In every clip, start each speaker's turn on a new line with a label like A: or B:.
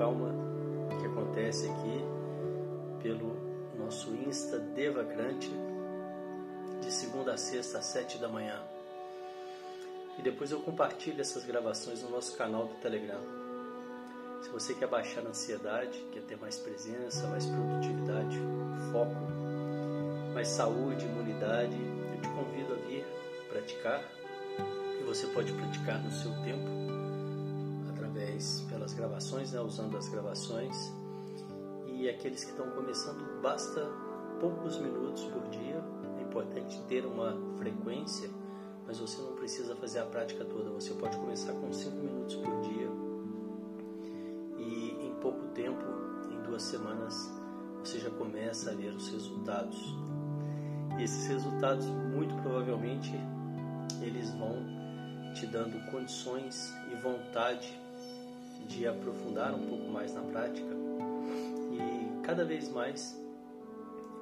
A: Calma que acontece aqui pelo nosso Insta Devacrante de segunda a sexta às sete da manhã. E depois eu compartilho essas gravações no nosso canal do Telegram. Se você quer baixar a ansiedade, quer ter mais presença, mais produtividade, foco, mais saúde, imunidade, eu te convido a vir praticar. E você pode praticar no seu tempo, gravações, né, usando as gravações. E aqueles que estão começando, basta poucos minutos por dia. É importante ter uma frequência, mas você não precisa fazer a prática toda. Você pode começar com cinco minutos por dia e em pouco tempo, em duas semanas, você já começa a ver os resultados. E esses resultados, muito provavelmente, eles vão te dando condições e vontade de aprofundar um pouco mais na prática e cada vez mais,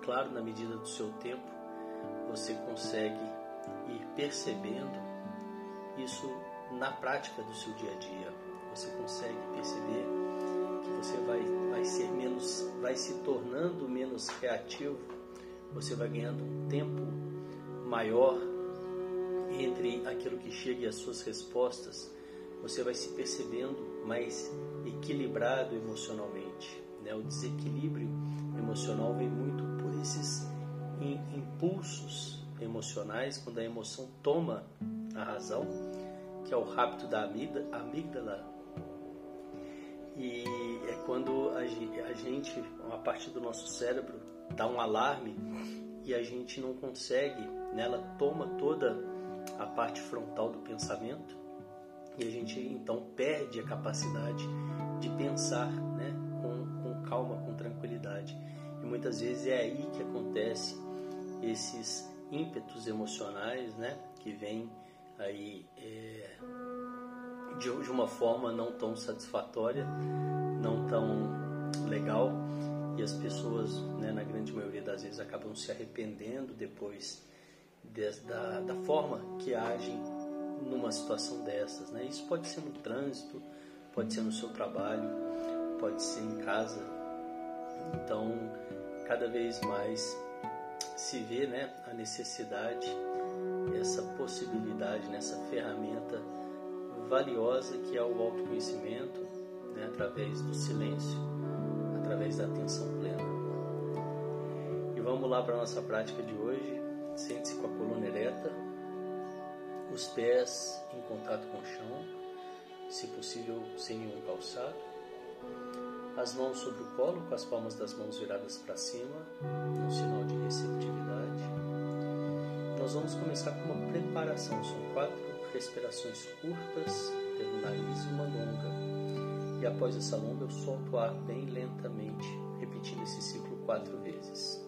A: claro, na medida do seu tempo, você consegue ir percebendo isso na prática do seu dia a dia. Você consegue perceber que você vai, vai ser menos, vai se tornando menos reativo, você vai ganhando um tempo maior entre aquilo que chega e as suas respostas, você vai se percebendo mais equilibrado emocionalmente. Né? O desequilíbrio emocional vem muito por esses impulsos emocionais, quando a emoção toma a razão, que é o rapto da amígdala. E é quando a gente, uma parte do nosso cérebro, dá um alarme e a gente não consegue, né? ela toma toda a parte frontal do pensamento e a gente então perde a capacidade de pensar né, com, com calma, com tranquilidade. E muitas vezes é aí que acontece esses ímpetos emocionais né, que vêm aí é, de, de uma forma não tão satisfatória, não tão legal e as pessoas, né, na grande maioria das vezes, acabam se arrependendo depois da, da forma que agem numa situação dessas. Né? Isso pode ser no trânsito, pode ser no seu trabalho, pode ser em casa. Então, cada vez mais se vê né, a necessidade, essa possibilidade, nessa ferramenta valiosa que é o autoconhecimento, né, através do silêncio, através da atenção plena. E vamos lá para a nossa prática de hoje. Sente-se com a coluna ereta, os pés em contato com o chão, se possível sem nenhum calçado, as mãos sobre o colo, com as palmas das mãos viradas para cima, um sinal de receptividade. Nós vamos começar com uma preparação, são quatro respirações curtas pelo nariz e uma longa. E após essa longa, eu solto o ar bem lentamente, repetindo esse ciclo quatro vezes.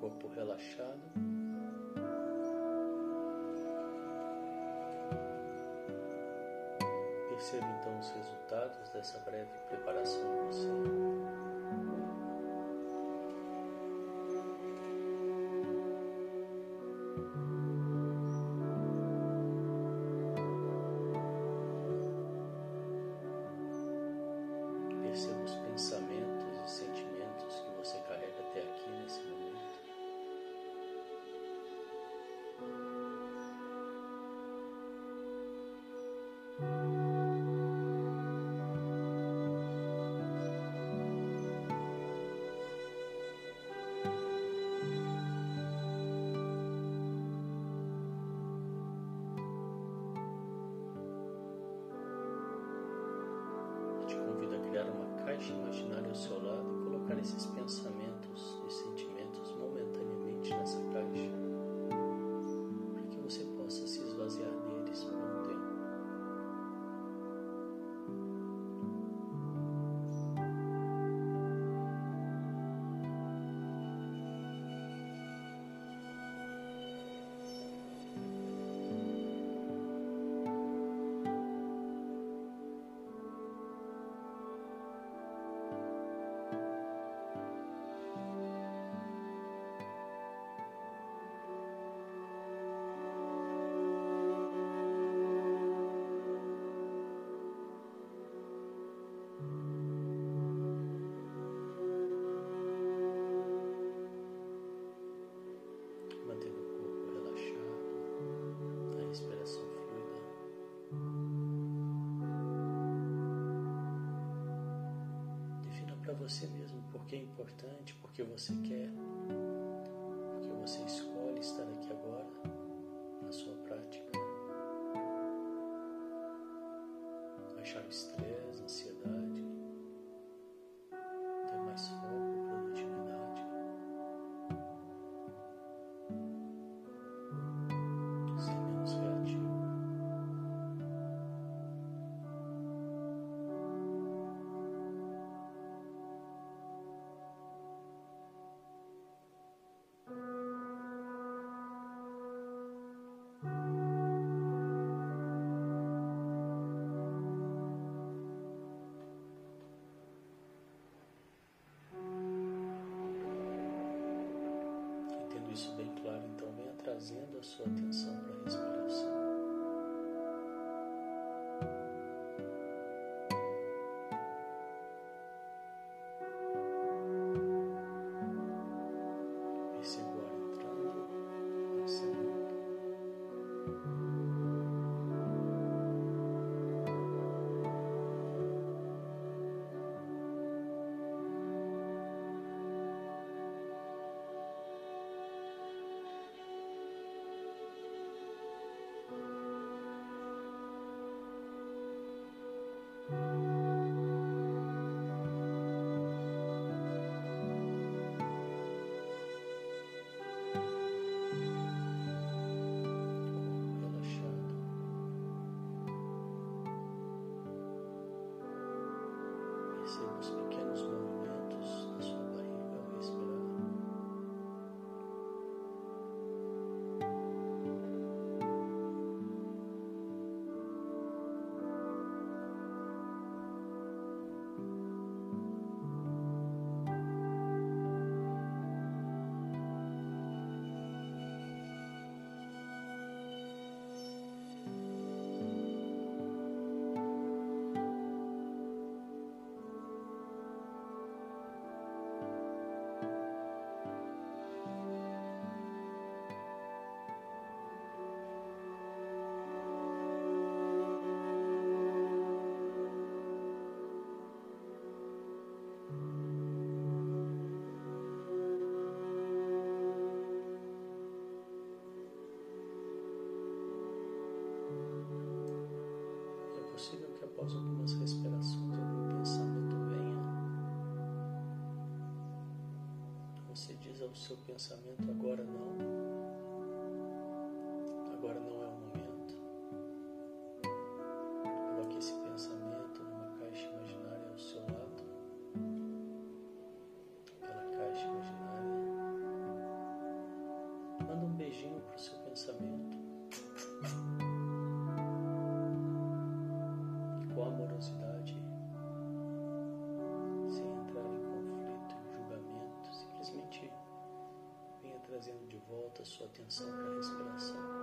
A: Corpo relaxado. Perceba então os resultados dessa breve preparação de você. Você mesmo porque é importante, porque você quer, porque você escolhe estar aqui agora na sua prática. Baixar o estresse, trazendo a sua atenção para a respiração. Após seu pensamento: agora não, volta a sua atenção para a respiração.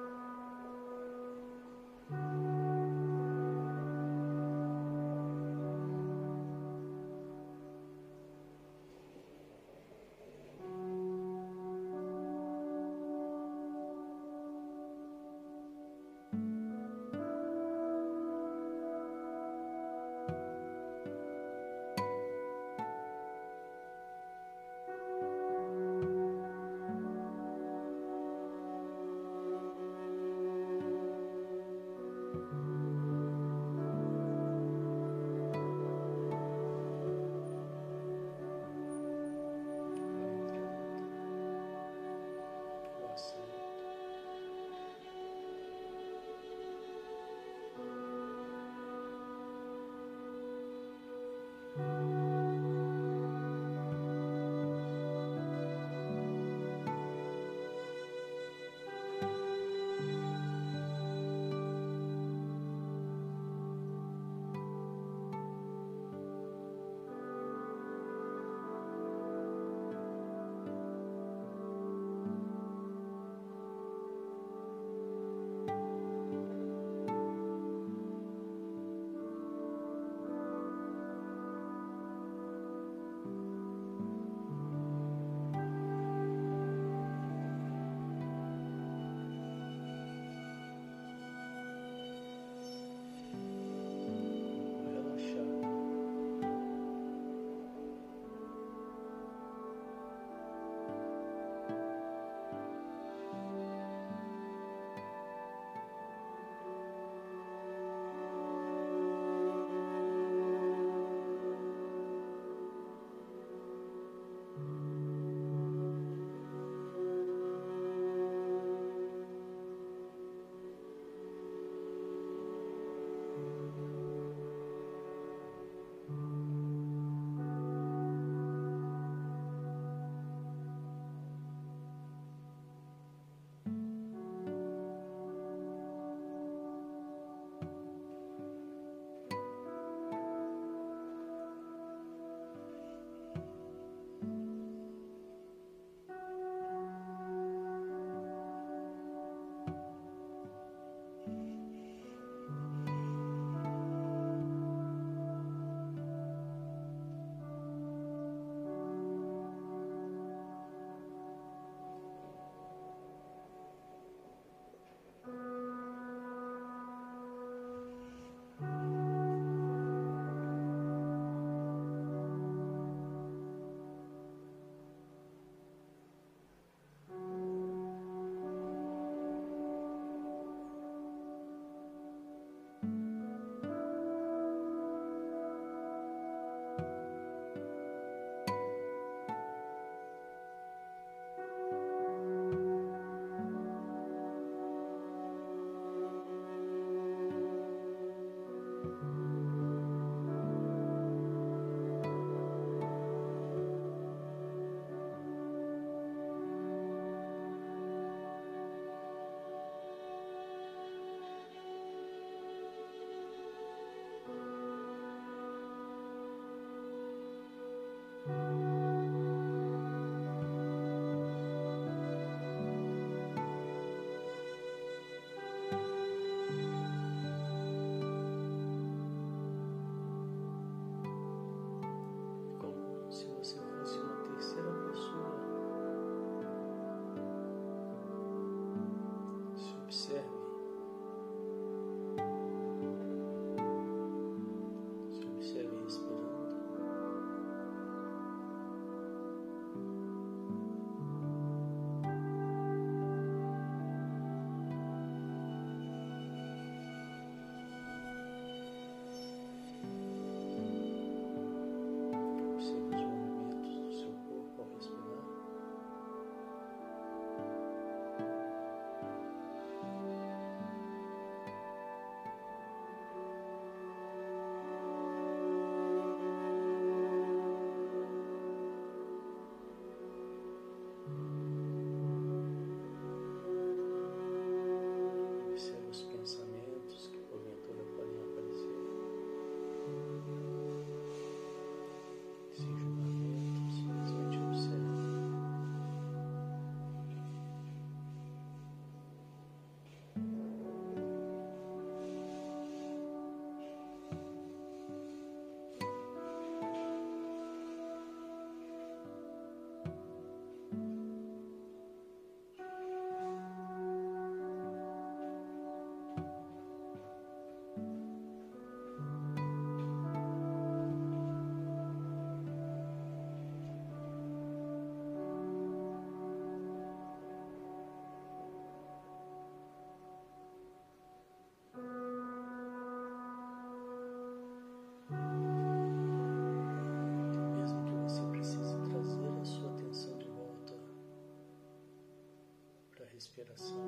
A: us.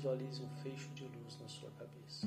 A: Visualize um fecho de luz na sua cabeça.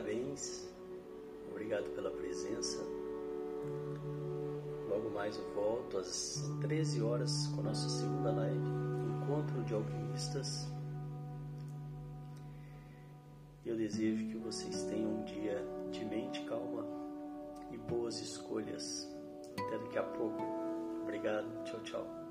A: Parabéns, obrigado pela presença. Logo mais eu volto às 13 horas com nossa segunda live, Encontro de Alquimistas. Eu desejo que vocês tenham um dia de mente calma e boas escolhas. Até daqui a pouco. Obrigado. Tchau, tchau.